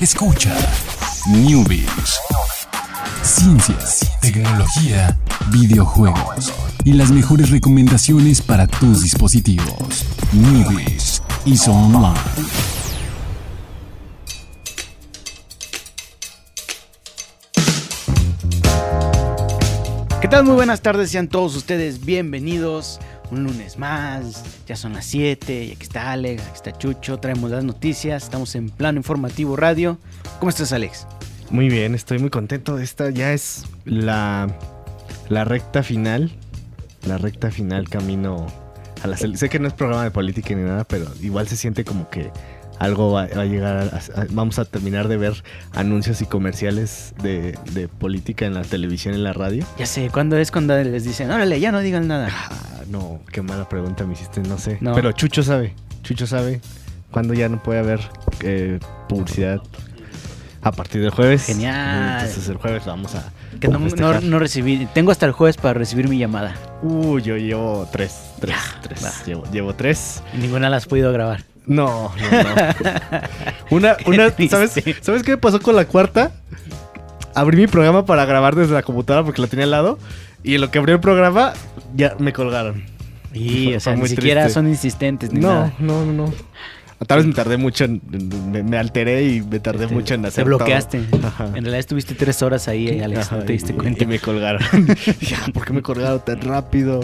Escucha Newbies. Ciencias, tecnología, videojuegos y las mejores recomendaciones para tus dispositivos. Newbies y Online. ¿Qué tal? Muy buenas tardes, sean todos ustedes bienvenidos. Un lunes más, ya son las 7, y aquí está Alex, aquí está Chucho, traemos las noticias, estamos en plano informativo radio. ¿Cómo estás, Alex? Muy bien, estoy muy contento. Esta ya es la, la recta final. La recta final camino a la Sé que no es programa de política ni nada, pero igual se siente como que algo va, a llegar. vamos a terminar de ver anuncios y comerciales de, política en la televisión y en la radio. Ya sé, ¿cuándo es cuando les dicen, órale, ya no digan nada? No, qué mala pregunta me hiciste, no sé. Pero Chucho sabe, Chucho sabe cuándo ya no puede haber eh, publicidad a partir del jueves. Genial. Entonces el jueves vamos a. Que no, no, recibí. Tengo hasta el jueves para recibir mi llamada. Uy, yo llevo tres. Tres. tres. Llevo, llevo, tres. Y ninguna las has podido grabar. No, no, no. una, una, ¿sabes, ¿Sabes qué me pasó con la cuarta? Abrí mi programa para grabar desde la computadora porque la tenía al lado. Y en lo que abrió el programa, ya me colgaron. Y, o sea, ni siquiera son insistentes ni no, No, no, no. Tal vez me tardé mucho, en, me, alteré y me tardé mucho en hacer Te bloqueaste. En realidad estuviste tres horas ahí, Alex, no te diste cuenta. Y me colgaron. ya, ¿por qué me colgaron tan rápido?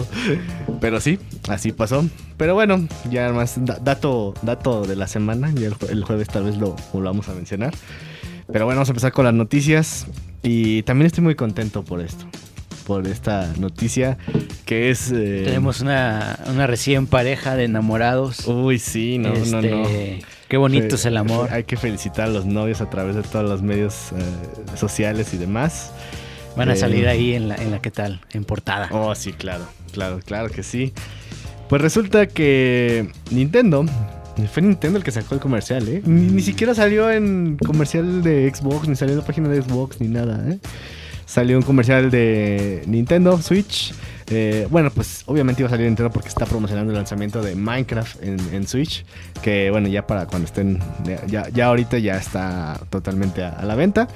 Pero sí, así pasó. Pero bueno, ya más dato, dato de la semana. Ya el, jueves tal vez lo volvamos a mencionar. Pero bueno, vamos a empezar con las noticias. Y también estoy muy contento por esto por esta noticia que es... Eh, Tenemos una, recién pareja de enamorados. Uy, sí, no, no, no. Este, qué bonito es el amor. Hay que felicitar a los novios a través de todos los medios eh, sociales y demás. Van a eh, salir ahí en la, en la qué tal, en portada. Oh, sí, claro, claro, claro que sí. Pues resulta que Nintendo fue Nintendo el que sacó el comercial, ¿eh? Ni, ni, siquiera salió en comercial de Xbox, ni salió en la página de Xbox, ni nada, ¿eh? Salió un comercial de Nintendo Switch. Eh, bueno, pues obviamente iba a salir Nintendo porque está promocionando el lanzamiento de Minecraft en, Switch. Que bueno, ya para cuando estén, ya, ya ahorita ya está totalmente a, la venta.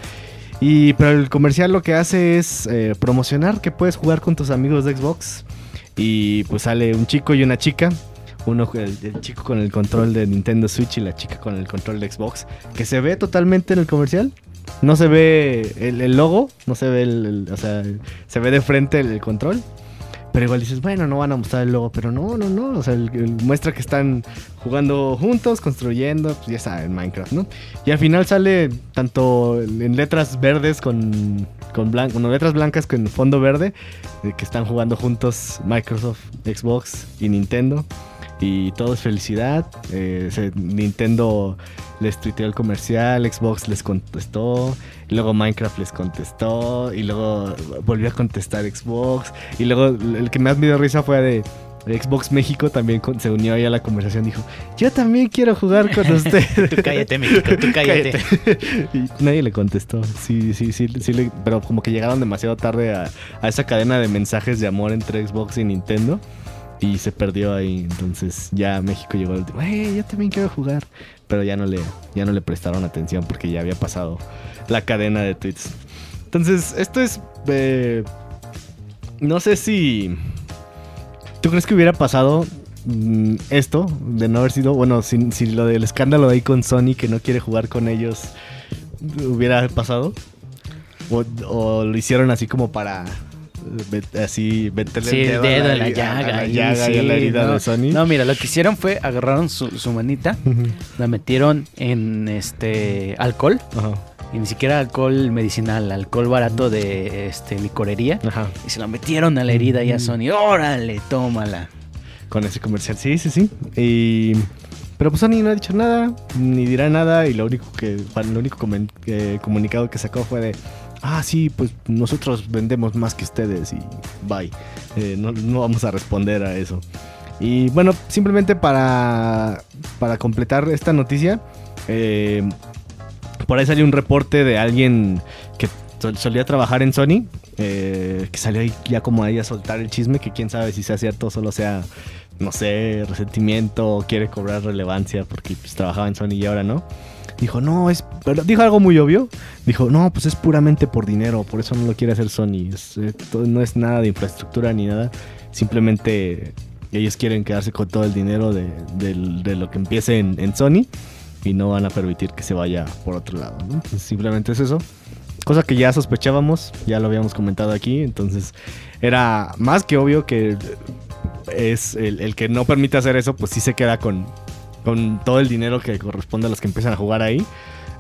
Y pero el comercial lo que hace es eh, promocionar que puedes jugar con tus amigos de Xbox. Y pues sale un chico y una chica. Uno, el, el, chico con el control de Nintendo Switch y la chica con el control de Xbox. Que se ve totalmente en el comercial. No se ve el, logo, no se ve el, O sea, se ve de frente el, control. Pero igual dices, bueno, no van a mostrar el logo, pero no, no, no. O sea, muestra que están jugando juntos, construyendo, pues ya está, en Minecraft, ¿no? Y al final sale tanto en letras verdes con, con, blanco, letras blancas con fondo verde, que están jugando juntos Microsoft, Xbox y Nintendo y todo es felicidad. Eh, Nintendo les tuiteó el comercial, Xbox les contestó, y luego Minecraft les contestó, y luego volvió a contestar Xbox, y luego el que más me dio risa fue de Xbox México también se unió ahí a la conversación. Dijo: Yo también quiero jugar con usted. tú cállate, México, tú cállate. y nadie le contestó. Sí, sí, sí, sí pero como que llegaron demasiado tarde a, a, esa cadena de mensajes de amor entre Xbox y Nintendo y se perdió ahí. Entonces ya México llegó al último, yo también quiero jugar. Pero ya no le, ya no le prestaron atención porque ya había pasado la cadena de tweets. Entonces, esto es. Eh, no sé si. ¿Tú crees que hubiera pasado mm, esto de no haber sido. Bueno, si, si lo del escándalo ahí con Sony que no quiere jugar con ellos hubiera pasado? o lo hicieron así como para así meterle sí, el dedo, a la, llaga, y a la herida no, de Sony. No, mira, lo que hicieron fue agarraron su, manita, la metieron en este alcohol. Y ni siquiera alcohol medicinal, alcohol barato de este licorería. Y se lo metieron a la herida y a Sony. ¡Órale, tómala! Con ese comercial, sí, sí, sí. Y... Pero pues Sony no ha dicho nada, ni dirá nada, y lo único que, lo único eh, comunicado que sacó fue de ah, sí, pues nosotros vendemos más que ustedes y bye. Eh, no, vamos a responder a eso. Y bueno, simplemente para, para completar esta noticia, eh, por ahí salió un reporte de alguien que solía trabajar en Sony, eh, que salió ahí ya como ahí a soltar el chisme, que quién sabe si sea cierto solo sea, no sé, resentimiento quiere cobrar relevancia porque pues, trabajaba en Sony y ahora no. Dijo, no, es. Dijo algo muy obvio. Dijo, no, pues es puramente por dinero, por eso no lo quiere hacer Sony. No es nada de infraestructura ni nada. Simplemente ellos quieren quedarse con todo el dinero de, lo que empiece en, Sony y no van a permitir que se vaya por otro lado. simplemente es eso. Cosa que ya sospechábamos, ya lo habíamos comentado aquí. Entonces era más que obvio que es el, que no permite hacer eso, pues sí se queda con, con todo el dinero que corresponde a los que empiezan a jugar ahí.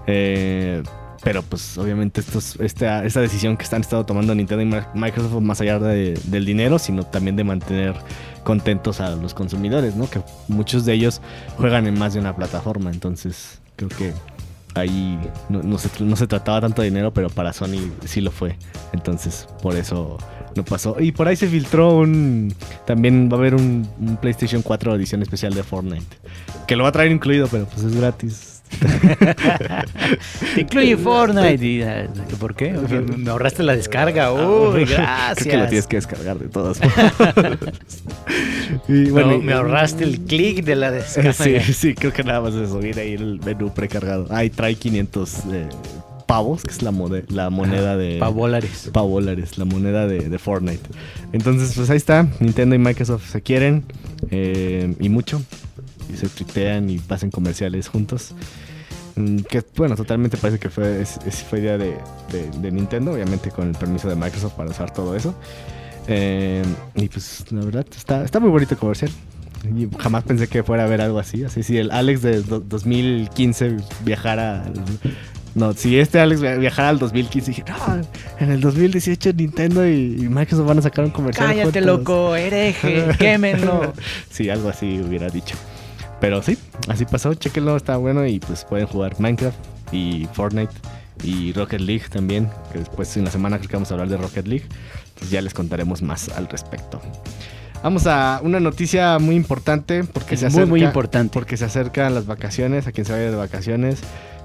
Eh, pero pues obviamente esta, decisión que están estado tomando Nintendo y Microsoft más allá del dinero, sino también de mantener contentos a los consumidores, ¿no? Que muchos de ellos juegan en más de una plataforma, entonces creo que ahí no, se, trataba tanto de dinero, pero para Sony sí lo fue. Entonces, por eso no pasó. Y por ahí se filtró un. También va a haber un, un PlayStation 4 edición especial de Fortnite. Que lo va a traer incluido, pero pues es gratis. Te incluye Fortnite. Ah, ¿Por qué? Me ahorraste la descarga. Ah, Uy, gracias. Creo que lo tienes que descargar de todas y bueno, me ahorraste el clic de la descarga. Sí, sí, creo que nada más es subir ahí el menú precargado. Ahí trae 500 eh, pavos, que es la, la moneda de... Pavolares. Pavolares, la moneda de, de, Fortnite. Entonces, pues ahí está. Nintendo y Microsoft se quieren. Eh, y mucho y se tuitean y pasen comerciales juntos. Mm, que bueno, totalmente parece que fue, es, fue idea de, de, Nintendo, obviamente con el permiso de Microsoft para usar todo eso. Eh, y pues la verdad está, está muy bonito el comercial. Jamás pensé que fuera a ver algo así. Así si el Alex de 2015 viajara. No, si este Alex viajara al 2015, dije, no, en el 2018 Nintendo y, Microsoft van a sacar un comercial. Cállate, loco, hereje, quémenlo. sí, algo así hubiera dicho. Pero sí, así pasó, chequenlo, está bueno y pues pueden jugar Minecraft y Fortnite y Rocket League también, que después en la semana creo que vamos a hablar de Rocket League, pues ya les contaremos más al respecto. Vamos a una noticia muy importante porque se acerca, muy, importante porque se acercan las vacaciones, a quien se vaya de vacaciones,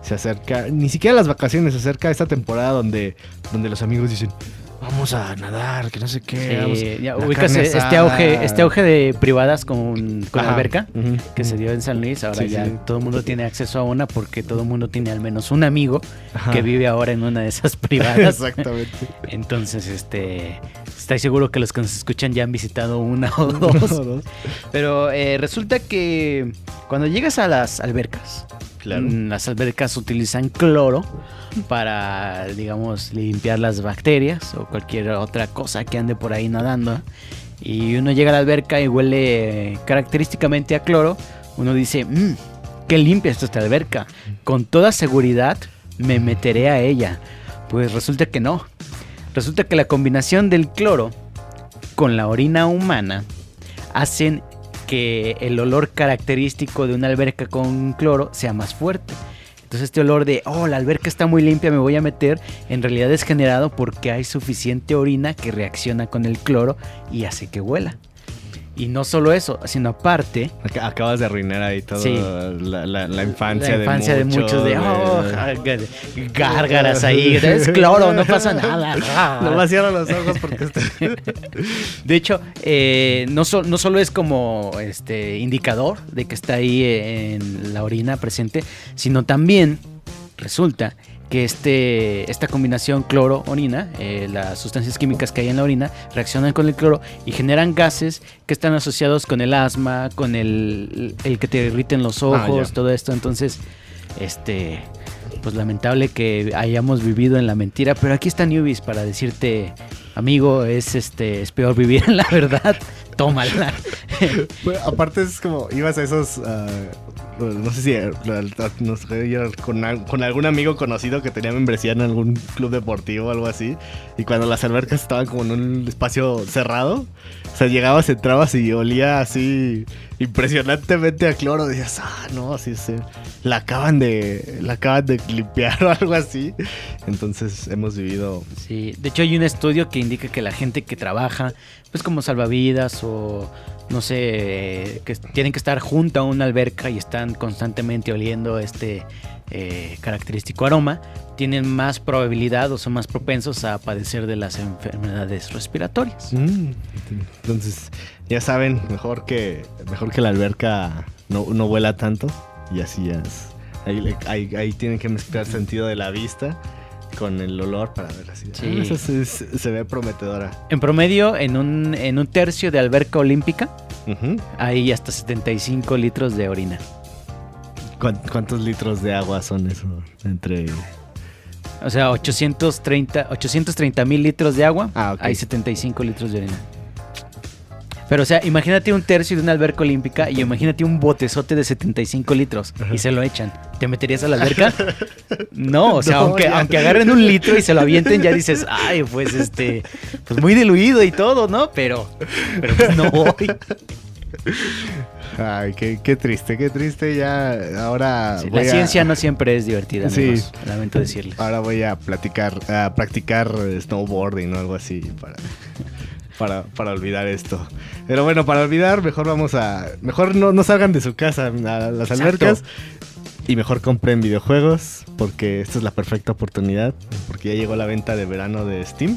se acerca, ni siquiera las vacaciones, se acerca esta temporada donde donde los amigos dicen, vamos a nadar, que no sé qué. ya, ubicas este auge, este auge de privadas con, con alberca que se dio en San Luis. Ahora ya todo el mundo tiene acceso a una porque todo el mundo tiene al menos un amigo que vive ahora en una de esas privadas. Exactamente. Entonces, este, estoy seguro que los que nos escuchan ya han visitado una o dos. Pero eh, resulta que cuando llegas a las albercas, Mm, las albercas utilizan cloro para, digamos, limpiar las bacterias o cualquier otra cosa que ande por ahí nadando. Y uno llega a la alberca y huele característicamente a cloro. Uno dice, mmm, qué limpia está esta alberca. Con toda seguridad me meteré a ella. Pues resulta que no. Resulta que la combinación del cloro con la orina humana hacen que el olor característico de una alberca con cloro sea más fuerte. Entonces este olor de, oh, la alberca está muy limpia, me voy a meter, en realidad es generado porque hay suficiente orina que reacciona con el cloro y hace que huela. Y no solo eso, sino aparte. Acabas de arruinar ahí toda la, infancia, la infancia de, muchos. De, oh, gárgaras ahí. Es cloro, no pasa nada. no me cierro los ojos porque. de hecho, eh, no, no solo es como este indicador de que está ahí en la orina presente, sino también resulta que este, esta combinación cloro-orina, eh, las sustancias químicas que hay en la orina, reaccionan con el cloro y generan gases que están asociados con el asma, con el, el que te irriten los ah, ojos, todo esto. Entonces, este, pues lamentable que hayamos vivido en la mentira, pero aquí está Newbies para decirte, amigo, es este, es peor vivir en la verdad, tómala. aparte es como, ibas a esos... Ah, no sé si eh, con, con, algún amigo conocido que tenía membresía en algún club deportivo o algo así. Y cuando las albercas estaban como en un espacio cerrado, o sea, llegabas, entrabas y olía así impresionantemente a cloro. Decías, ah, no, así se. La acaban de. La acaban de limpiar o algo así. Entonces hemos vivido. Sí, de hecho hay un estudio que indica que la gente que trabaja, pues como salvavidas o no sé, que tienen que estar junto a una alberca y están constantemente oliendo este eh, característico aroma, tienen más probabilidad o son más propensos a padecer de las enfermedades respiratorias. Mm, entonces, ya saben, mejor que, mejor que la alberca no, no huela tanto y así es Ahí, ahí, ahí tienen que mezclar sentido de la vista con el olor para ver así. Sí. Ah, se, se ve prometedora. En promedio, en un, en un tercio de alberca olímpica, Ujú. hay hasta 75 litros de orina. ¿Cuán- ¿Cuántos litros de agua son eso? Entre. O sea, 830 830 mil litros de agua, Ah, ok. hay 75 litros de orina. Pero, o sea, imagínate un tercio de una alberca olímpica y imagínate un botezote de 75 litros y se lo echan. ¿Te meterías a la alberca? No, o sea, No, aunque, ya. aunque agarren un litro y se lo avienten, ya dices, ay, pues este, pues muy diluido y todo, ¿no? Pero, pero pues no voy. Ay, qué, qué triste, qué triste. Ya ahora. Sí, voy la a- ciencia no siempre es divertida, Sí. amigos. Lamento decirles. Ahora voy a platicar, a practicar snowboarding o algo así para, para, para olvidar esto. Pero bueno, para olvidar, mejor vamos a. Mejor no, no salgan de su casa a las Exacto. albercas. Y mejor compren videojuegos. Porque esta es la perfecta oportunidad. Porque ya llegó la venta de verano de Steam.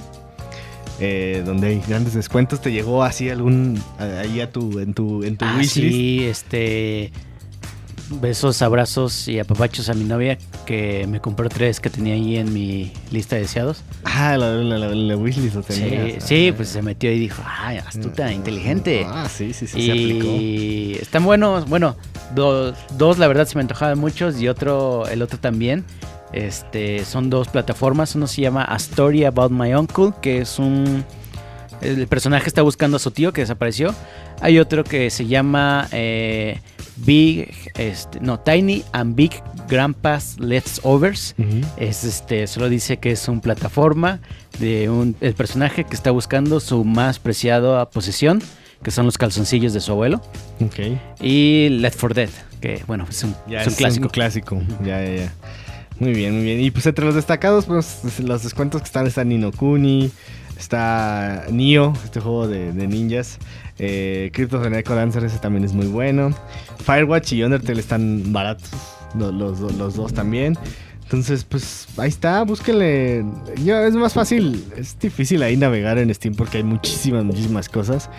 eh, donde hay grandes descuentos. ¿Te llegó así algún. ahí a tu. en tu, en tu Ah, wishlist? sí, este. Besos, abrazos y apapachos a mi novia que me compró tres que tenía ahí en mi lista de deseados. Ah, la, la, la- la wishlist lo Sí, tenías. sí, Ah. pues se metió y dijo, ay, astuta, inteligente. Ah, sí, sí, sí, se aplicó. y están buenos, bueno, do- dos la verdad se me antojaban muchos y otro, el otro también. Este, son dos plataformas, uno se llama A Story About My Uncle, que es un... El personaje está buscando a su tío que desapareció. Hay otro que se llama eh, Big, este, no, Tiny and Big Grandpa's Leftovers. Ujú. Es este, solo dice que es una plataforma de un el personaje que está buscando su más preciada posesión, que son los calzoncillos de su abuelo, Ok. y Left 4 Dead, que bueno, es un, Ya es un clásico. clásico. Ya, ya, ya. Muy bien, muy bien. Y pues entre los destacados, pues los descuentos que están, está Nino Kuni, está Nio, este juego de, de ninjas. Eh, Crypto of the Echo ese también es muy bueno. Firewatch y Undertale están baratos, lo- los, los dos también. Entonces, pues ahí está, búsquenle. Ya es más fácil, es difícil ahí navegar en Steam porque hay muchísimas, muchísimas cosas.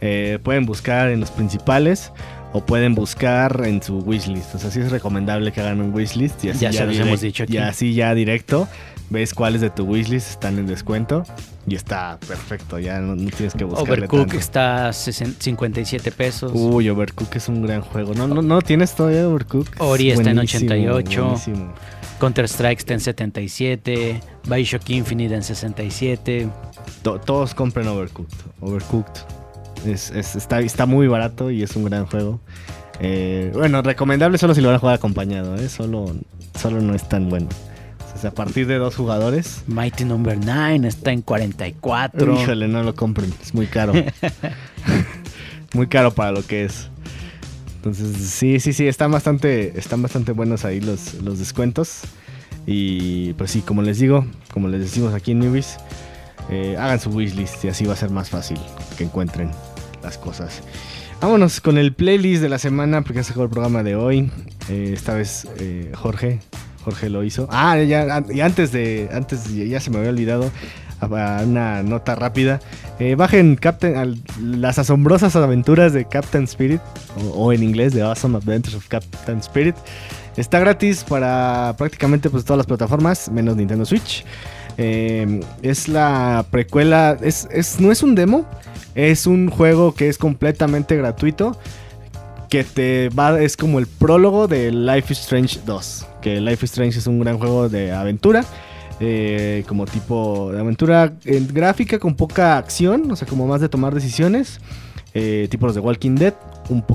Eh, pueden buscar en los principales o pueden buscar en su wishlist. O sea, sí es recomendable que hagan un wishlist y así Ya se los hemos direct- dicho aquí. Y así ya directo ves cuáles de tu wishlist están en descuento y está perfecto. Ya no, no tienes que buscarle Overcook tanto. está a 60 57 pesos. Uy, Overcook es un gran juego. No, no, no tienes todavía Overcook. Ori está en buenísimo, 88. buenísimo. Counter Strike está en 77. Bioshock Infinite en 67. To- todos compren Overcooked. Overcooked. Es, es- está, está muy barato y es un gran juego. Eh, bueno, recomendable solo si lo van a jugar acompañado. ¿eh? Solo, solo no es tan bueno. O sea, a partir de dos jugadores. Mighty Number 9 está en 44. Híjole, no lo compren. Es muy caro. muy caro para lo que es. Entonces, sí, sí, sí, están bastante, están bastante buenos ahí los, los descuentos. Y pues sí, como les digo, como les decimos aquí en Newbies, eh, hagan su wishlist y así va a ser más fácil que encuentren las cosas. Vámonos con el playlist de la semana, porque se el programa de hoy. Eh, esta vez eh, Jorge, Jorge lo hizo. Ah, ya, y antes de, antes ya se me había olvidado una nota rápida. Eh, bajen Captain, las asombrosas aventuras de Captain Spirit, o, en inglés, The Awesome Adventures of Captain Spirit. Está gratis para prácticamente pues, todas las plataformas, menos Nintendo Switch. Es la precuela, es, es- no es un demo, es un juego que es completamente gratuito. Que te va, es como el prólogo de Life is Strange 2. Que Life is Strange es un gran juego de aventura. eh, como tipo de aventura eh, gráfica con poca acción, o sea, como más de tomar decisiones. eh, tipo los de Walking Dead,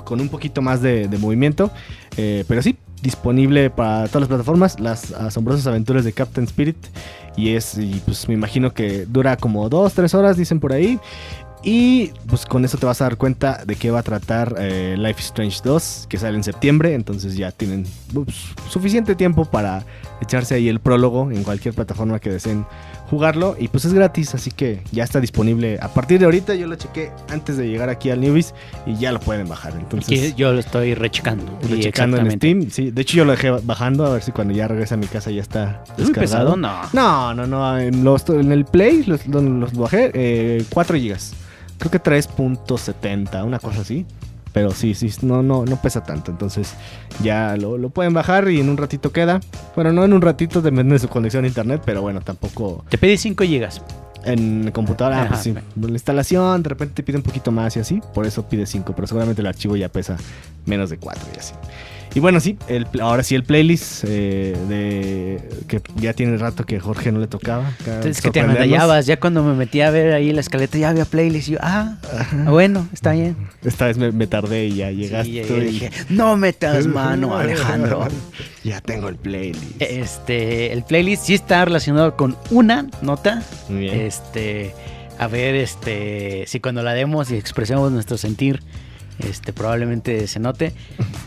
con un poquito más de, movimiento. pero sí, disponible para todas las plataformas. Las asombrosas aventuras de Captain Spirit. Y es, y pues me imagino que dura como 2-3 horas, dicen por ahí. Y pues con eso te vas a dar cuenta de qué va a tratar eh, Life is Strange 2, que sale en septiembre. Entonces ya tienen ups, suficiente tiempo para echarse ahí el prólogo en cualquier plataforma que deseen jugarlo. Y pues es gratis, así que ya está disponible. A partir de ahorita yo lo chequé antes de llegar aquí al Newbies y ya lo pueden bajar. Entonces, yo lo estoy rechecando. lo Y checando en. Steam. Sí, de hecho yo lo dejé bajando a ver si cuando ya regrese a mi casa ya está Es muy pesado, no. no, no, no. En, los- en el Play los, los, los bajé eh, 4 GB. Creo que 3.70, una cosa así. Pero sí, sí, no, no, no pesa tanto. Entonces ya lo, lo pueden bajar y en un ratito queda. Bueno, no en un ratito, depende de su conexión a internet, pero bueno, tampoco. Te pide 5 gigas. En computadora, pues sí. La instalación, de repente te pide un poquito más y así. Por eso pide 5, pero seguramente el archivo ya pesa menos de 4 y así. Y bueno, sí, el, ahora sí el playlist eh, de que ya tiene rato que Jorge no le tocaba. Es que te medallabas, ya cuando me metí a ver ahí la escaleta ya había playlist y yo, ah, bueno, está bien. Esta vez me, tardé y ya llegaste. y dije, no metas mano, Alejandro. ya tengo el playlist. Este, el playlist sí está relacionado con una nota. Muy bien. Este, a ver, este, si cuando la demos y expresemos nuestro sentir este, probablemente se note.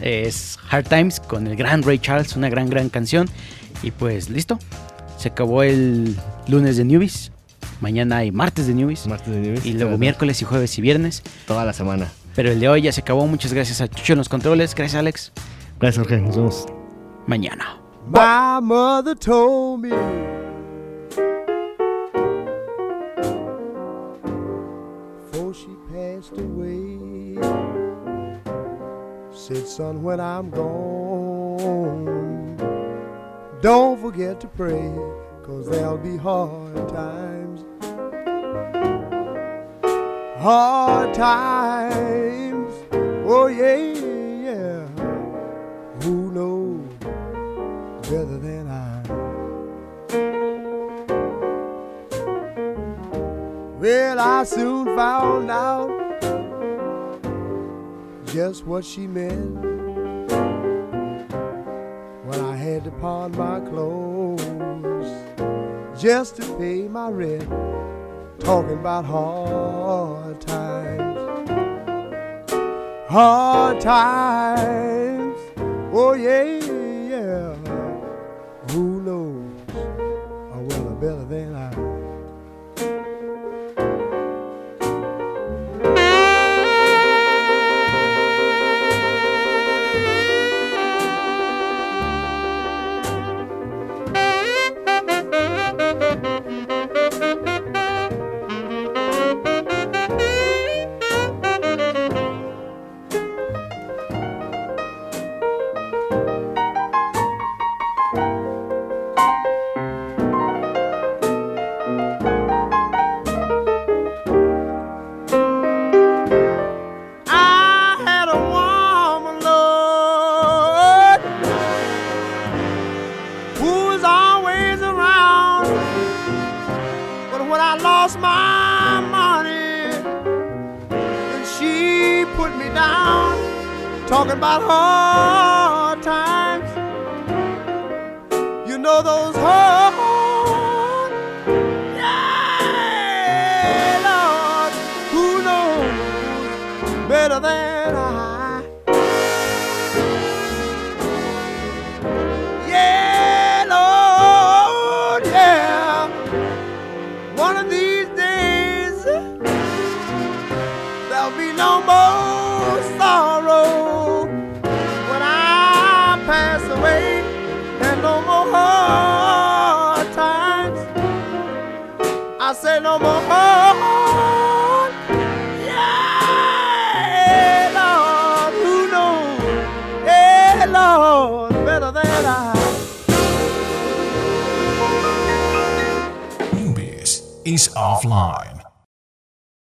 Es Hard Times con el gran Ray Charles, una gran, gran canción. Y pues listo, se acabó el lunes de Newbies. Mañana hay martes de Newbies. Martes de Newbies. Y luego miércoles y jueves y viernes. Toda la semana. Pero el de hoy ya se acabó. Muchas gracias a Chucho en los controles. Gracias, Alex. Gracias, Jorge. Nos vemos. Mañana. My mother told me. Said, son, when I'm gone, don't forget to pray, cause there'll be hard times. Hard times, oh yeah, yeah. Who knows better than I? Well, I soon found out just what she meant when I had to pawn my clothes just to pay my rent. Talking about hard times, hard times. Oh yeah, lost my money. And she put me down, talking about hard times. You know those hard offline.